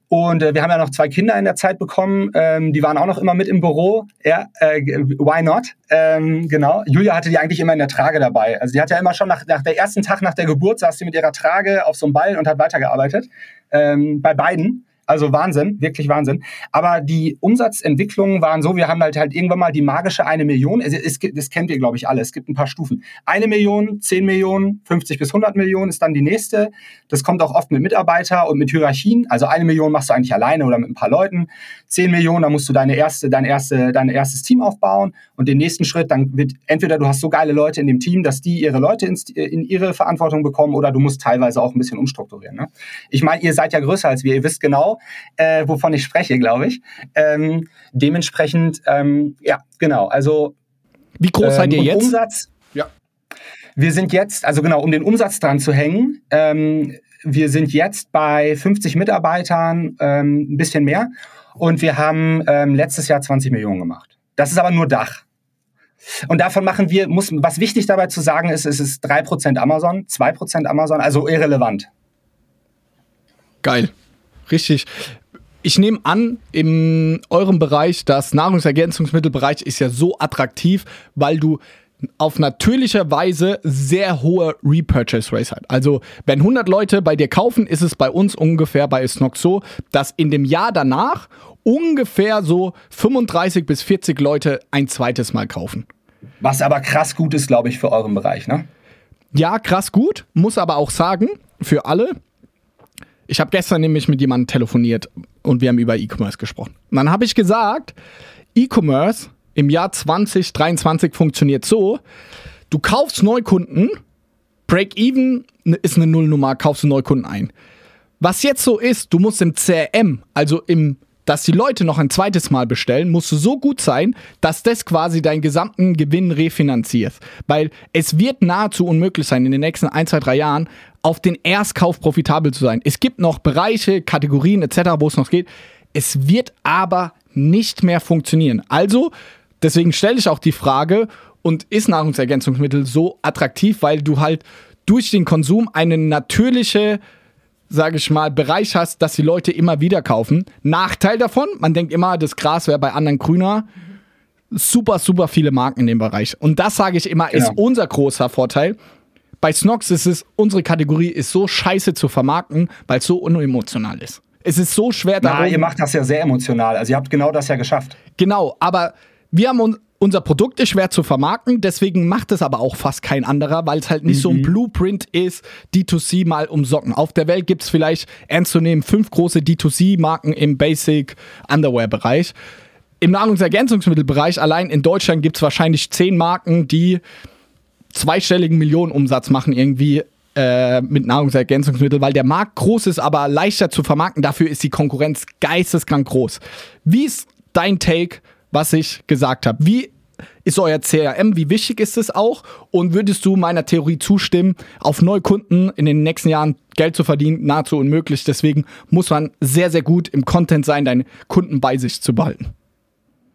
Und äh, wir haben ja noch zwei Kinder in der Zeit bekommen. Ähm, die waren auch noch immer mit im Büro. Ja, äh, why not? Ähm, genau. Julia hatte die eigentlich immer in der Trage dabei. Also die hat ja immer schon nach, nach der ersten Tag nach der Geburt saß sie mit ihrer Trage auf so einem Ball und hat weitergearbeitet. Ähm, bei beiden. Also Wahnsinn, wirklich Wahnsinn. Aber die Umsatzentwicklungen waren so, wir haben halt halt irgendwann mal die magische eine Million. Es, es, das kennt ihr, glaube ich, alle. Es gibt ein paar Stufen. Eine Million, zehn Millionen, 50 bis 100 Millionen ist dann die nächste. Das kommt auch oft mit Mitarbeiter und mit Hierarchien. Also eine Million machst du eigentlich alleine oder mit ein paar Leuten. Zehn Millionen, da musst du deine erste, dein erste, dein erstes Team aufbauen. Und den nächsten Schritt, dann wird entweder du hast so geile Leute in dem Team, dass die ihre Leute ins, in ihre Verantwortung bekommen oder du musst teilweise auch ein bisschen umstrukturieren. Ne? Ich meine, ihr seid ja größer als wir. Ihr wisst genau, äh, wovon ich spreche, glaube ich. Ähm, dementsprechend, ähm, ja, genau. Also wie groß seid ihr ähm, jetzt? Umsatz. Ja. Wir sind jetzt, also genau, um den Umsatz dran zu hängen. Ähm, wir sind jetzt bei 50 Mitarbeitern, ähm, ein bisschen mehr. Und wir haben ähm, letztes Jahr 20 Millionen gemacht. Das ist aber nur Dach. Und davon machen wir, muss, was wichtig dabei zu sagen ist, es ist 3% Amazon, 2% Amazon, also irrelevant. Geil. Richtig. Ich nehme an, in eurem Bereich, das Nahrungsergänzungsmittelbereich ist ja so attraktiv, weil du auf natürlicher Weise sehr hohe Repurchase Rates hat. Also, wenn 100 Leute bei dir kaufen, ist es bei uns ungefähr bei Snock so, dass in dem Jahr danach ungefähr so 35 bis 40 Leute ein zweites Mal kaufen. Was aber krass gut ist, glaube ich, für euren Bereich, ne? Ja, krass gut. Muss aber auch sagen, für alle, ich habe gestern nämlich mit jemandem telefoniert und wir haben über E-Commerce gesprochen. Und dann habe ich gesagt, E-Commerce im Jahr 2023 funktioniert so, du kaufst Neukunden, Break-Even ist eine Nullnummer, kaufst du Neukunden ein. Was jetzt so ist, du musst im CRM, also im dass die Leute noch ein zweites Mal bestellen, musst du so gut sein, dass das quasi deinen gesamten Gewinn refinanziert. Weil es wird nahezu unmöglich sein, in den nächsten ein, zwei, drei Jahren auf den Erstkauf profitabel zu sein. Es gibt noch Bereiche, Kategorien etc., wo es noch geht. Es wird aber nicht mehr funktionieren. Also, deswegen stelle ich auch die Frage, und ist Nahrungsergänzungsmittel so attraktiv, weil du halt durch den Konsum eine natürliche sage ich mal, Bereich hast, dass die Leute immer wieder kaufen. Nachteil davon, man denkt immer, das Gras wäre bei anderen grüner. super, super viele Marken in dem Bereich. Und das sage ich immer, genau. ist unser großer Vorteil. Bei Snox ist es, unsere Kategorie ist so scheiße zu vermarkten, weil es so unemotional ist. Es ist so schwer darum. Na, ihr macht das ja sehr emotional. Also ihr habt genau das ja geschafft. Genau, aber wir haben uns unser Produkt ist schwer zu vermarkten, deswegen macht es aber auch fast kein anderer, weil es halt nicht mhm. so ein mhm. Blueprint ist, D2C mal um Socken. Auf der Welt gibt es vielleicht ernst zu nehmen fünf große D2C-Marken im Basic Underwear-Bereich. Im Nahrungsergänzungsmittelbereich allein in Deutschland gibt es wahrscheinlich zehn Marken, die zweistelligen Millionenumsatz machen irgendwie äh, mit Nahrungsergänzungsmitteln, weil der Markt groß ist, aber leichter zu vermarkten. Dafür ist die Konkurrenz geisteskrank groß. Wie ist dein Take was ich gesagt habe. Wie ist euer CRM? Wie wichtig ist es auch? Und würdest du meiner Theorie zustimmen, auf Neukunden in den nächsten Jahren Geld zu verdienen, nahezu unmöglich. Deswegen muss man sehr, sehr gut im Content sein, deine Kunden bei sich zu behalten.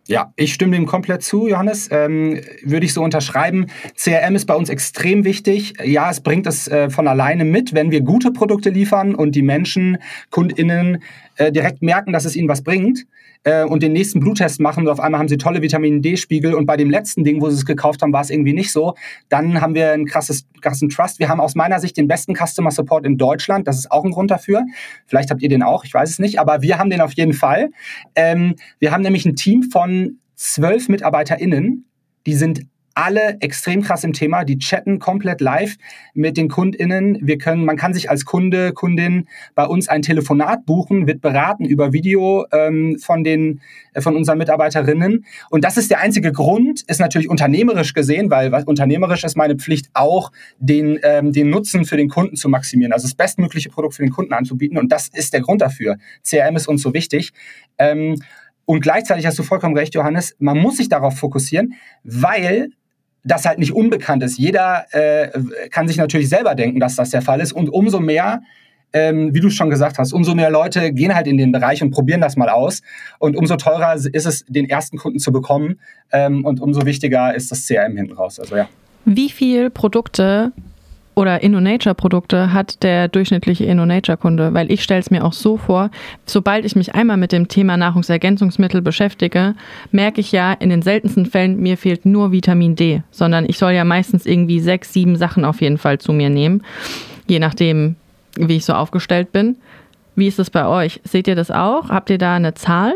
Ja, ich stimme dem komplett zu, Johannes. Ähm, würde ich so unterschreiben. CRM ist bei uns extrem wichtig. Ja, es bringt es äh, von alleine mit, wenn wir gute Produkte liefern und die Menschen, KundInnen äh, direkt merken, dass es ihnen was bringt äh, und den nächsten Bluttest machen und auf einmal haben sie tolle Vitamin D-Spiegel und bei dem letzten Ding, wo sie es gekauft haben, war es irgendwie nicht so. Dann haben wir einen krasses, krassen Trust. Wir haben aus meiner Sicht den besten Customer Support in Deutschland. Das ist auch ein Grund dafür. Vielleicht habt ihr den auch, ich weiß es nicht, aber wir haben den auf jeden Fall. Ähm, wir haben nämlich ein Team von zwölf MitarbeiterInnen, die sind alle extrem krass im Thema. Die chatten komplett live mit den KundInnen. Wir können, man kann sich als Kunde, Kundin bei uns ein Telefonat buchen, wird beraten über Video ähm, von den, äh, von unseren Mitarbeiterinnen. Und das ist der einzige Grund, ist natürlich unternehmerisch gesehen, weil was, unternehmerisch ist meine Pflicht auch, den, ähm, den Nutzen für den Kunden zu maximieren. Also das bestmögliche Produkt für den Kunden anzubieten. Und das ist der Grund dafür. CRM ist uns so wichtig. Ähm, und gleichzeitig hast du vollkommen recht, Johannes, man muss sich darauf fokussieren, weil das halt nicht unbekannt ist. Jeder äh, kann sich natürlich selber denken, dass das der Fall ist. Und umso mehr, ähm, wie du schon gesagt hast, umso mehr Leute gehen halt in den Bereich und probieren das mal aus. Und umso teurer ist es, den ersten Kunden zu bekommen. Ähm, und umso wichtiger ist das CRM hinten raus. Also ja. Wie viel Produkte oder InnoNature-Produkte hat der durchschnittliche InnoNature-Kunde? Weil ich stelle es mir auch so vor, sobald ich mich einmal mit dem Thema Nahrungsergänzungsmittel beschäftige, merke ich ja in den seltensten Fällen, mir fehlt nur Vitamin D, sondern ich soll ja meistens irgendwie sechs, sieben Sachen auf jeden Fall zu mir nehmen, je nachdem, wie ich so aufgestellt bin. Wie ist es bei euch? Seht ihr das auch? Habt ihr da eine Zahl?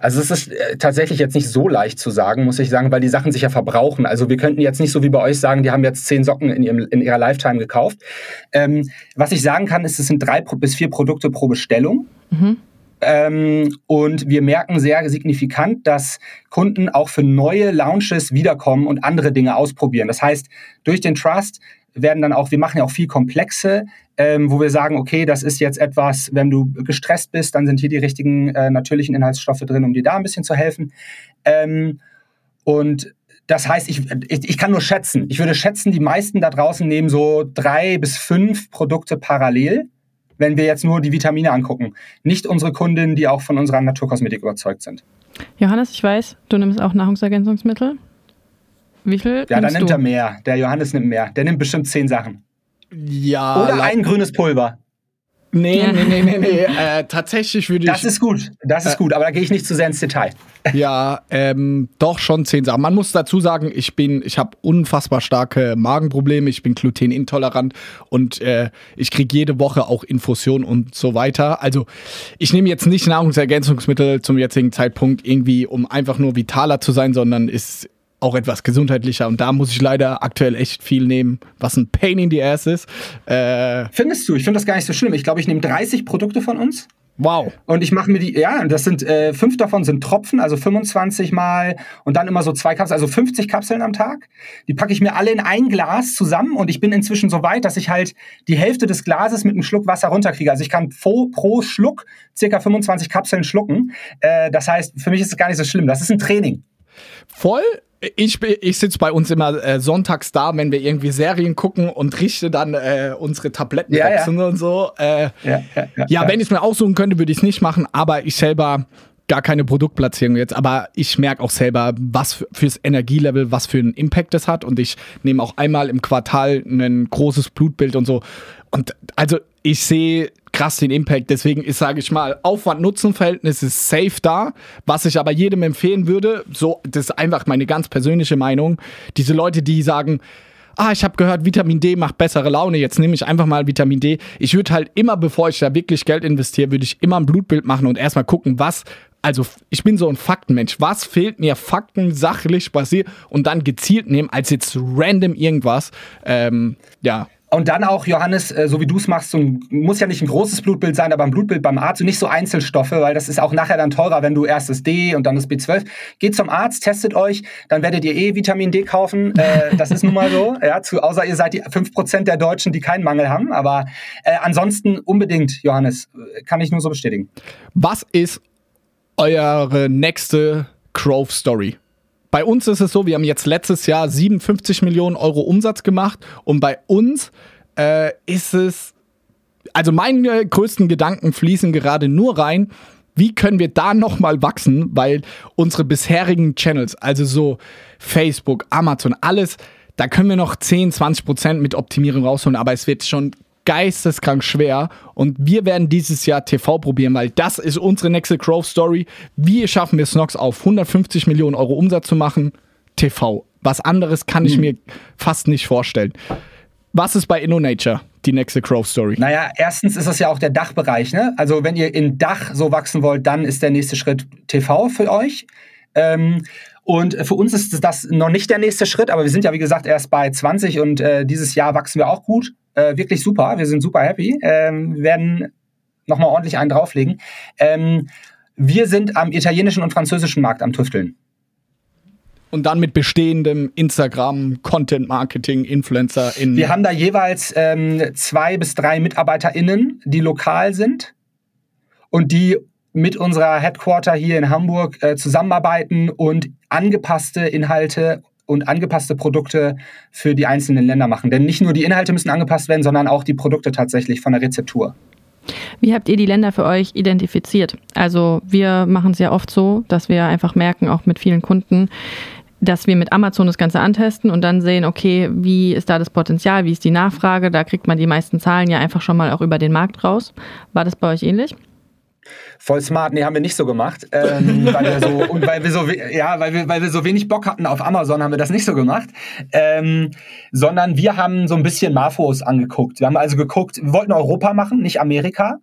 Also es ist äh, tatsächlich jetzt nicht so leicht zu sagen, muss ich sagen, weil die Sachen sich ja verbrauchen. Also wir könnten jetzt nicht so wie bei euch sagen, die haben jetzt zehn Socken in, ihrem, in ihrer Lifetime gekauft. Ähm, was ich sagen kann, ist, es sind drei bis vier Produkte pro Bestellung. Mhm. Ähm, und wir merken sehr signifikant, dass Kunden auch für neue Launches wiederkommen und andere Dinge ausprobieren. Das heißt, durch den Trust werden dann auch, wir machen ja auch viel komplexe, ähm, wo wir sagen, okay, das ist jetzt etwas, wenn du gestresst bist, dann sind hier die richtigen äh, natürlichen Inhaltsstoffe drin, um dir da ein bisschen zu helfen. Ähm, und das heißt, ich, ich, ich, kann nur schätzen. Ich würde schätzen, die meisten da draußen nehmen so drei bis fünf Produkte parallel, wenn wir jetzt nur die Vitamine angucken. Nicht unsere Kundinnen, die auch von unserer Naturkosmetik überzeugt sind. Johannes, ich weiß, du nimmst auch Nahrungsergänzungsmittel. Wie viel? Ja, dann nimmt du? er mehr. Der Johannes nimmt mehr. Der nimmt bestimmt zehn Sachen. Ja. Oder ein grünes Pulver. Nee, nee, nee, nee, nee. Äh, tatsächlich würde ich. Das ist gut, das ist äh, gut, aber da gehe ich nicht zu sehr ins Detail. Ja, ähm, doch schon zehn Sachen. Man muss dazu sagen, ich bin, ich habe unfassbar starke Magenprobleme, ich bin glutenintolerant und äh, ich kriege jede Woche auch Infusion und so weiter. Also ich nehme jetzt nicht Nahrungsergänzungsmittel zum jetzigen Zeitpunkt irgendwie, um einfach nur vitaler zu sein, sondern ist auch etwas gesundheitlicher. Und da muss ich leider aktuell echt viel nehmen, was ein Pain in the Ass ist. Äh Findest du? Ich finde das gar nicht so schlimm. Ich glaube, ich nehme 30 Produkte von uns. Wow. Und ich mache mir die, ja, das sind, äh, fünf davon sind Tropfen, also 25 mal und dann immer so zwei Kapseln, also 50 Kapseln am Tag. Die packe ich mir alle in ein Glas zusammen und ich bin inzwischen so weit, dass ich halt die Hälfte des Glases mit einem Schluck Wasser runterkriege. Also ich kann pro, pro Schluck circa 25 Kapseln schlucken. Äh, das heißt, für mich ist es gar nicht so schlimm. Das ist ein Training. Voll ich, ich sitze bei uns immer äh, sonntags da, wenn wir irgendwie Serien gucken und richte dann äh, unsere Tablettenboxen ja, ja. und so. Äh, ja, ja, wenn ich es mir aussuchen könnte, würde ich es nicht machen, aber ich selber gar keine Produktplatzierung jetzt, aber ich merke auch selber, was fürs Energielevel, was für einen Impact das hat und ich nehme auch einmal im Quartal ein großes Blutbild und so. Und also ich sehe krass den Impact. Deswegen ist, sage ich mal, Aufwand-Nutzen-Verhältnis ist safe da. Was ich aber jedem empfehlen würde, so, das ist einfach meine ganz persönliche Meinung. Diese Leute, die sagen, ah, ich habe gehört, Vitamin D macht bessere Laune, jetzt nehme ich einfach mal Vitamin D. Ich würde halt immer, bevor ich da wirklich Geld investiere, würde ich immer ein Blutbild machen und erstmal gucken, was, also ich bin so ein Faktenmensch, was fehlt mir Fakten sachlich basiert und dann gezielt nehmen, als jetzt random irgendwas. Ähm, ja, und dann auch, Johannes, äh, so wie du es machst, so ein, muss ja nicht ein großes Blutbild sein, aber ein Blutbild beim Arzt und nicht so Einzelstoffe, weil das ist auch nachher dann teurer, wenn du erst das D und dann das B12. Geht zum Arzt, testet euch, dann werdet ihr eh Vitamin D kaufen. Äh, das ist nun mal so. Ja, zu, außer ihr seid die 5% der Deutschen, die keinen Mangel haben. Aber äh, ansonsten unbedingt, Johannes, kann ich nur so bestätigen. Was ist eure nächste Growth Story? Bei uns ist es so, wir haben jetzt letztes Jahr 57 Millionen Euro Umsatz gemacht und bei uns äh, ist es, also meine größten Gedanken fließen gerade nur rein, wie können wir da nochmal wachsen, weil unsere bisherigen Channels, also so Facebook, Amazon, alles, da können wir noch 10, 20 Prozent mit Optimierung rausholen, aber es wird schon geisteskrank schwer und wir werden dieses Jahr TV probieren, weil das ist unsere nächste Growth Story. Wie schaffen wir Snox auf 150 Millionen Euro Umsatz zu machen? TV. Was anderes kann ich hm. mir fast nicht vorstellen. Was ist bei InnoNature die nächste Growth Story? Naja, erstens ist das ja auch der Dachbereich. Ne? Also wenn ihr in Dach so wachsen wollt, dann ist der nächste Schritt TV für euch. Ähm, und für uns ist das noch nicht der nächste Schritt, aber wir sind ja, wie gesagt, erst bei 20 und äh, dieses Jahr wachsen wir auch gut äh, wirklich super. Wir sind super happy. Ähm, wir werden nochmal ordentlich einen drauflegen. Ähm, wir sind am italienischen und französischen Markt am Tüfteln. Und dann mit bestehendem Instagram, Content Marketing, Influencer in. Wir haben da jeweils ähm, zwei bis drei MitarbeiterInnen, die lokal sind und die mit unserer Headquarter hier in Hamburg äh, zusammenarbeiten und angepasste Inhalte und angepasste Produkte für die einzelnen Länder machen. Denn nicht nur die Inhalte müssen angepasst werden, sondern auch die Produkte tatsächlich von der Rezeptur. Wie habt ihr die Länder für euch identifiziert? Also wir machen es ja oft so, dass wir einfach merken, auch mit vielen Kunden, dass wir mit Amazon das Ganze antesten und dann sehen, okay, wie ist da das Potenzial, wie ist die Nachfrage? Da kriegt man die meisten Zahlen ja einfach schon mal auch über den Markt raus. War das bei euch ähnlich? Voll smart, nee, haben wir nicht so gemacht. Ähm, weil wir so, und weil wir so, ja, weil wir, weil wir so wenig Bock hatten auf Amazon, haben wir das nicht so gemacht. Ähm, sondern wir haben so ein bisschen Marfos angeguckt. Wir haben also geguckt, wir wollten Europa machen, nicht Amerika.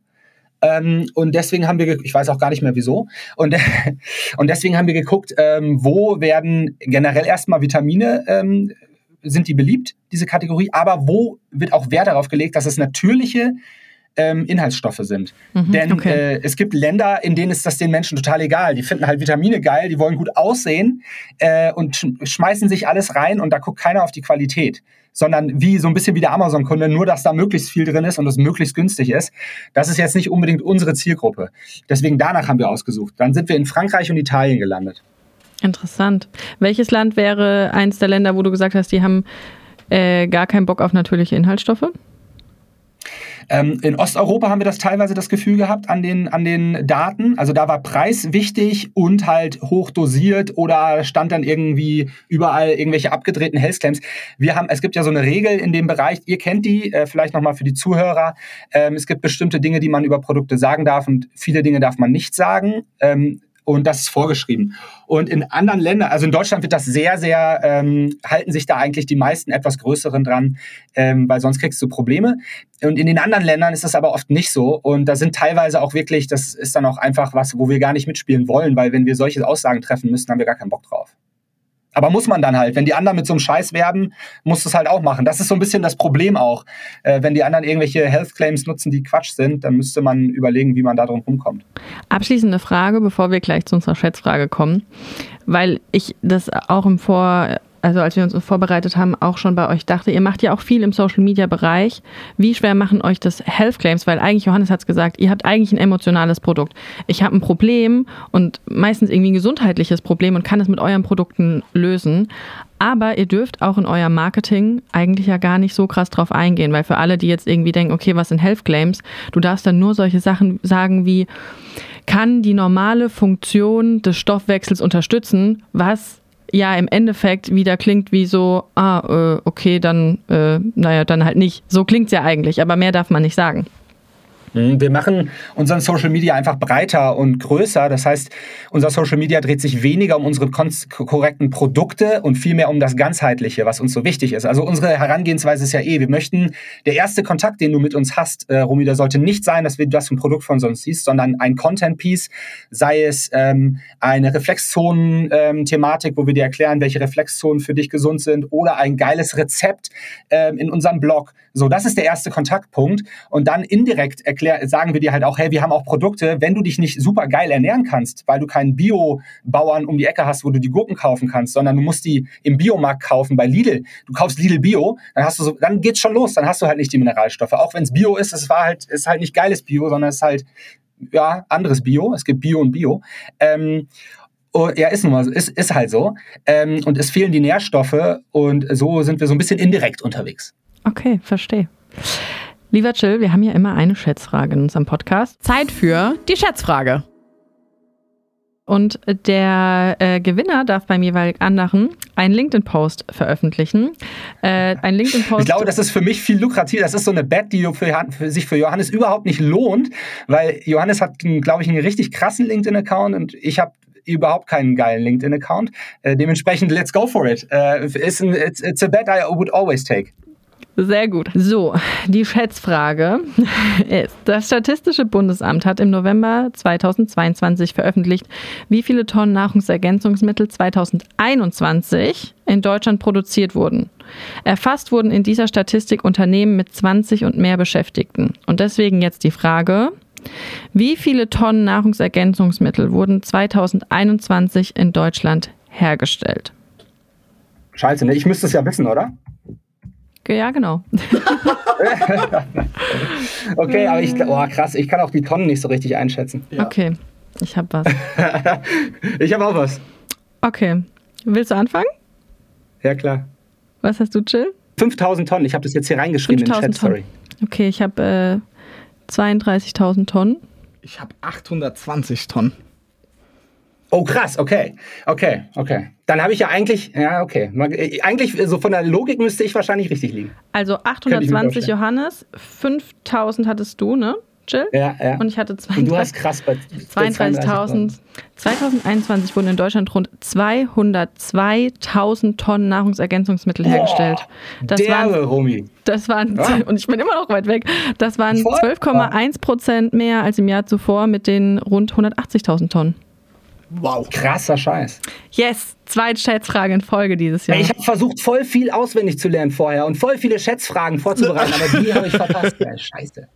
Ähm, und deswegen haben wir, ich weiß auch gar nicht mehr wieso, und, und deswegen haben wir geguckt, ähm, wo werden generell erstmal Vitamine, ähm, sind die beliebt, diese Kategorie, aber wo wird auch Wert darauf gelegt, dass es natürliche ähm, Inhaltsstoffe sind. Mhm, Denn okay. äh, es gibt Länder, in denen ist das den Menschen total egal. Die finden halt Vitamine geil, die wollen gut aussehen äh, und sch schmeißen sich alles rein und da guckt keiner auf die Qualität. Sondern wie so ein bisschen wie der Amazon-Kunde, nur dass da möglichst viel drin ist und es möglichst günstig ist. Das ist jetzt nicht unbedingt unsere Zielgruppe. Deswegen danach haben wir ausgesucht. Dann sind wir in Frankreich und Italien gelandet. Interessant. Welches Land wäre eins der Länder, wo du gesagt hast, die haben äh, gar keinen Bock auf natürliche Inhaltsstoffe? Ähm, in Osteuropa haben wir das teilweise das Gefühl gehabt an den, an den Daten. Also da war Preis wichtig und halt hoch dosiert oder stand dann irgendwie überall irgendwelche abgedrehten Health Claims. Wir haben, es gibt ja so eine Regel in dem Bereich, ihr kennt die, äh, vielleicht nochmal für die Zuhörer. Ähm, es gibt bestimmte Dinge, die man über Produkte sagen darf und viele Dinge darf man nicht sagen. Ähm, und das ist vorgeschrieben. Und in anderen Ländern, also in Deutschland wird das sehr, sehr, ähm, halten sich da eigentlich die meisten etwas größeren dran, ähm, weil sonst kriegst du Probleme. Und in den anderen Ländern ist das aber oft nicht so. Und da sind teilweise auch wirklich, das ist dann auch einfach was, wo wir gar nicht mitspielen wollen, weil wenn wir solche Aussagen treffen müssen, haben wir gar keinen Bock drauf. Aber muss man dann halt. Wenn die anderen mit so einem Scheiß werben, musst du es halt auch machen. Das ist so ein bisschen das Problem auch. Äh, wenn die anderen irgendwelche Health Claims nutzen, die Quatsch sind, dann müsste man überlegen, wie man da drum rumkommt. Abschließende Frage, bevor wir gleich zu unserer Schätzfrage kommen. Weil ich das auch im Vor also als wir uns vorbereitet haben, auch schon bei euch dachte, ihr macht ja auch viel im Social Media Bereich. Wie schwer machen euch das Health Claims? Weil eigentlich, Johannes hat es gesagt, ihr habt eigentlich ein emotionales Produkt. Ich habe ein Problem und meistens irgendwie ein gesundheitliches Problem und kann es mit euren Produkten lösen. Aber ihr dürft auch in eurem Marketing eigentlich ja gar nicht so krass drauf eingehen, weil für alle, die jetzt irgendwie denken, okay, was sind Health Claims? Du darfst dann nur solche Sachen sagen wie, kann die normale Funktion des Stoffwechsels unterstützen, was ja im Endeffekt wieder klingt wie so, ah, äh, okay, dann, äh, naja, dann halt nicht. So klingt es ja eigentlich, aber mehr darf man nicht sagen. Mhm, wir machen unseren Social Media einfach breiter und größer. Das heißt, unser Social Media dreht sich weniger um unsere korrekten Produkte und vielmehr um das Ganzheitliche, was uns so wichtig ist. Also unsere Herangehensweise ist ja eh, wir möchten, der erste Kontakt, den du mit uns hast, äh, Romy, der sollte nicht sein, dass wir das ein Produkt von uns siehst, sondern ein Content-Piece, sei es ähm, eine Reflexzonen-Thematik, ähm, wo wir dir erklären, welche Reflexzonen für dich gesund sind oder ein geiles Rezept ähm, in unserem Blog. So, das ist der erste Kontaktpunkt. Und dann indirekt erklär, sagen wir dir halt auch, hey, wir haben auch Produkte, wenn du dich nicht super geil ernähren kannst, weil du keinen Bio-Bauern um die Ecke hast, wo du die Gurken kaufen kannst, sondern du musst die im Biomarkt kaufen bei Lidl. Du kaufst Lidl Bio, dann hast du so, dann geht's schon los, dann hast du halt nicht die Mineralstoffe. Auch wenn es Bio ist, es war halt, ist halt nicht geiles Bio, sondern es ist halt ja, anderes Bio. Es gibt Bio und Bio. Ähm, Oh, ja, ist nun mal, ist, ist halt so. Ähm, und es fehlen die Nährstoffe und so sind wir so ein bisschen indirekt unterwegs. Okay, verstehe. Lieber Chill, wir haben ja immer eine Schätzfrage in unserem Podcast. Zeit für die Schätzfrage. Und der äh, Gewinner darf beim jeweiligen anderen einen LinkedIn-Post veröffentlichen. Äh, ein LinkedIn-Post. Ich glaube, das ist für mich viel lukrativ. Das ist so eine Bet, die für, für, sich für Johannes überhaupt nicht lohnt, weil Johannes hat, glaube ich, einen richtig krassen LinkedIn-Account und ich habe überhaupt keinen geilen LinkedIn-Account. Äh, dementsprechend, let's go for it. Uh, it's, it's, it's a bet I would always take. Sehr gut. So, die Schätzfrage ist, das Statistische Bundesamt hat im November 2022 veröffentlicht, wie viele Tonnen Nahrungsergänzungsmittel 2021 in Deutschland produziert wurden. Erfasst wurden in dieser Statistik Unternehmen mit 20 und mehr Beschäftigten. Und deswegen jetzt die Frage, wie viele Tonnen Nahrungsergänzungsmittel wurden 2021 in Deutschland hergestellt? Scheiße, ne? Ich müsste es ja wissen, oder? Ja, genau. okay, aber ich, oh krass, ich kann auch die Tonnen nicht so richtig einschätzen. Ja. Okay, ich habe was. ich habe auch was. Okay, willst du anfangen? Ja, klar. Was hast du, Chill? 5000 Tonnen, ich habe das jetzt hier reingeschrieben in den Chat, sorry. Okay, ich habe äh, 32.000 Tonnen. Ich habe 820 Tonnen. Oh, krass, okay. Okay, okay. Dann habe ich ja eigentlich, ja, okay. Äh, eigentlich, so von der Logik müsste ich wahrscheinlich richtig liegen. Also 820 Johannes, 5000 hattest du, ne? Jill? Ja, ja. Und ich hatte 32, Und du hast krass bei 32.000. 2021 wurden in Deutschland rund 202.000 Tonnen Nahrungsergänzungsmittel Boah, hergestellt. Das derbe, waren, Romy. Das waren, ja. und ich bin immer noch weit weg, das waren 12,1 Prozent mehr als im Jahr zuvor mit den rund 180.000 Tonnen. Wow. Krasser Scheiß. Yes, zweite Schätzfrage in Folge dieses Jahr. Ich habe versucht, voll viel auswendig zu lernen vorher und voll viele Schätzfragen vorzubereiten, aber die habe ich verpasst. Ja, scheiße.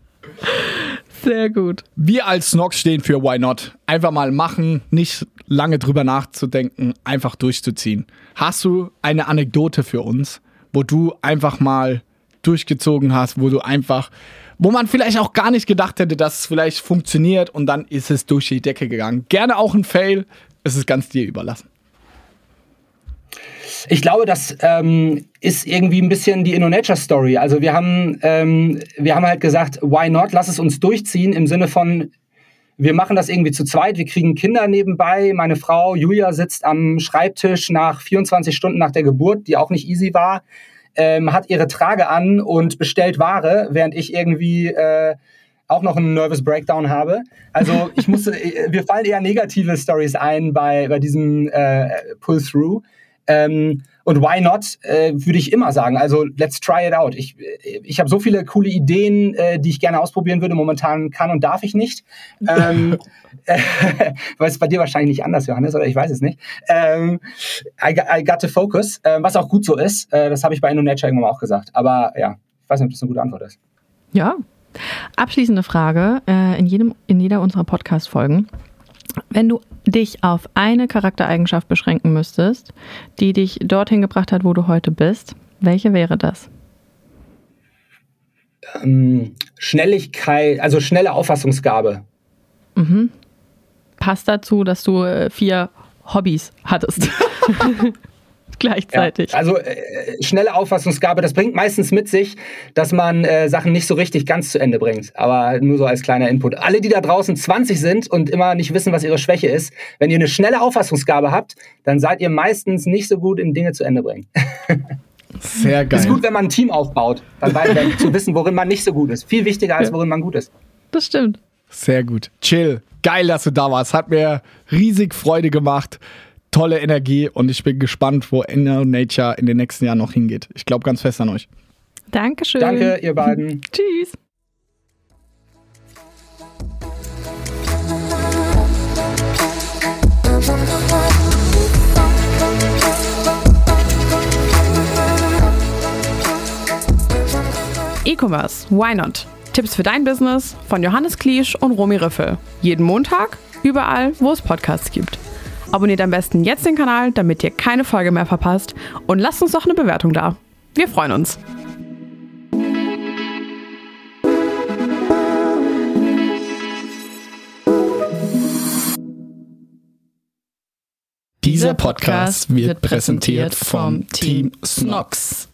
Sehr gut. Wir als Snox stehen für Why Not. Einfach mal machen, nicht lange drüber nachzudenken, einfach durchzuziehen. Hast du eine Anekdote für uns, wo du einfach mal durchgezogen hast, wo du einfach wo man vielleicht auch gar nicht gedacht hätte, dass es vielleicht funktioniert und dann ist es durch die Decke gegangen. Gerne auch ein Fail, es ist ganz dir überlassen. Ich glaube, das ähm, ist irgendwie ein bisschen die InnoNature-Story. Also wir haben, ähm, wir haben halt gesagt, why not? Lass es uns durchziehen im Sinne von, wir machen das irgendwie zu zweit, wir kriegen Kinder nebenbei. Meine Frau Julia sitzt am Schreibtisch nach 24 Stunden nach der Geburt, die auch nicht easy war ähm, hat ihre Trage an und bestellt Ware, während ich irgendwie äh, auch noch einen Nervous Breakdown habe. Also ich musste, äh, wir fallen eher negative Stories ein bei, bei diesem äh, Pull-Through. Ähm, und why not, äh, würde ich immer sagen. Also let's try it out. Ich, ich habe so viele coole Ideen, äh, die ich gerne ausprobieren würde. Momentan kann und darf ich nicht. Ähm, äh, weil es bei dir wahrscheinlich nicht anders, Johannes, oder ich weiß es nicht. Ähm, I, I got to focus, äh, was auch gut so ist. Äh, das habe ich bei InnoNature irgendwann auch gesagt. Aber ja, ich weiß nicht, ob das eine gute Antwort ist. Ja. Abschließende Frage. Äh, in, jedem, in jeder unserer Podcast-Folgen wenn du dich auf eine Charaktereigenschaft beschränken müsstest, die dich dorthin gebracht hat, wo du heute bist, welche wäre das? Ähm, Schnelligkeit, also schnelle Auffassungsgabe. Mhm. Passt dazu, dass du äh, vier Hobbys hattest. gleichzeitig. Ja, also äh, schnelle Auffassungsgabe, das bringt meistens mit sich, dass man äh, Sachen nicht so richtig ganz zu Ende bringt. Aber nur so als kleiner Input. Alle, die da draußen 20 sind und immer nicht wissen, was ihre Schwäche ist, wenn ihr eine schnelle Auffassungsgabe habt, dann seid ihr meistens nicht so gut in Dinge zu Ende bringen. Sehr geil. Ist gut, wenn man ein Team aufbaut, dann zu wissen, worin man nicht so gut ist. Viel wichtiger als worin man gut ist. Das stimmt. Sehr gut. Chill. Geil, dass du da warst. Hat mir riesig Freude gemacht. Tolle Energie und ich bin gespannt, wo Inner Nature in den nächsten Jahren noch hingeht. Ich glaube ganz fest an euch. Dankeschön. Danke, ihr beiden. Tschüss. E-Commerce, why not? Tipps für dein Business von Johannes Kliesch und Romy Riffel. Jeden Montag, überall, wo es Podcasts gibt. Abonniert am besten jetzt den Kanal, damit ihr keine Folge mehr verpasst und lasst uns doch eine Bewertung da. Wir freuen uns. Dieser Podcast wird präsentiert vom Team Snox.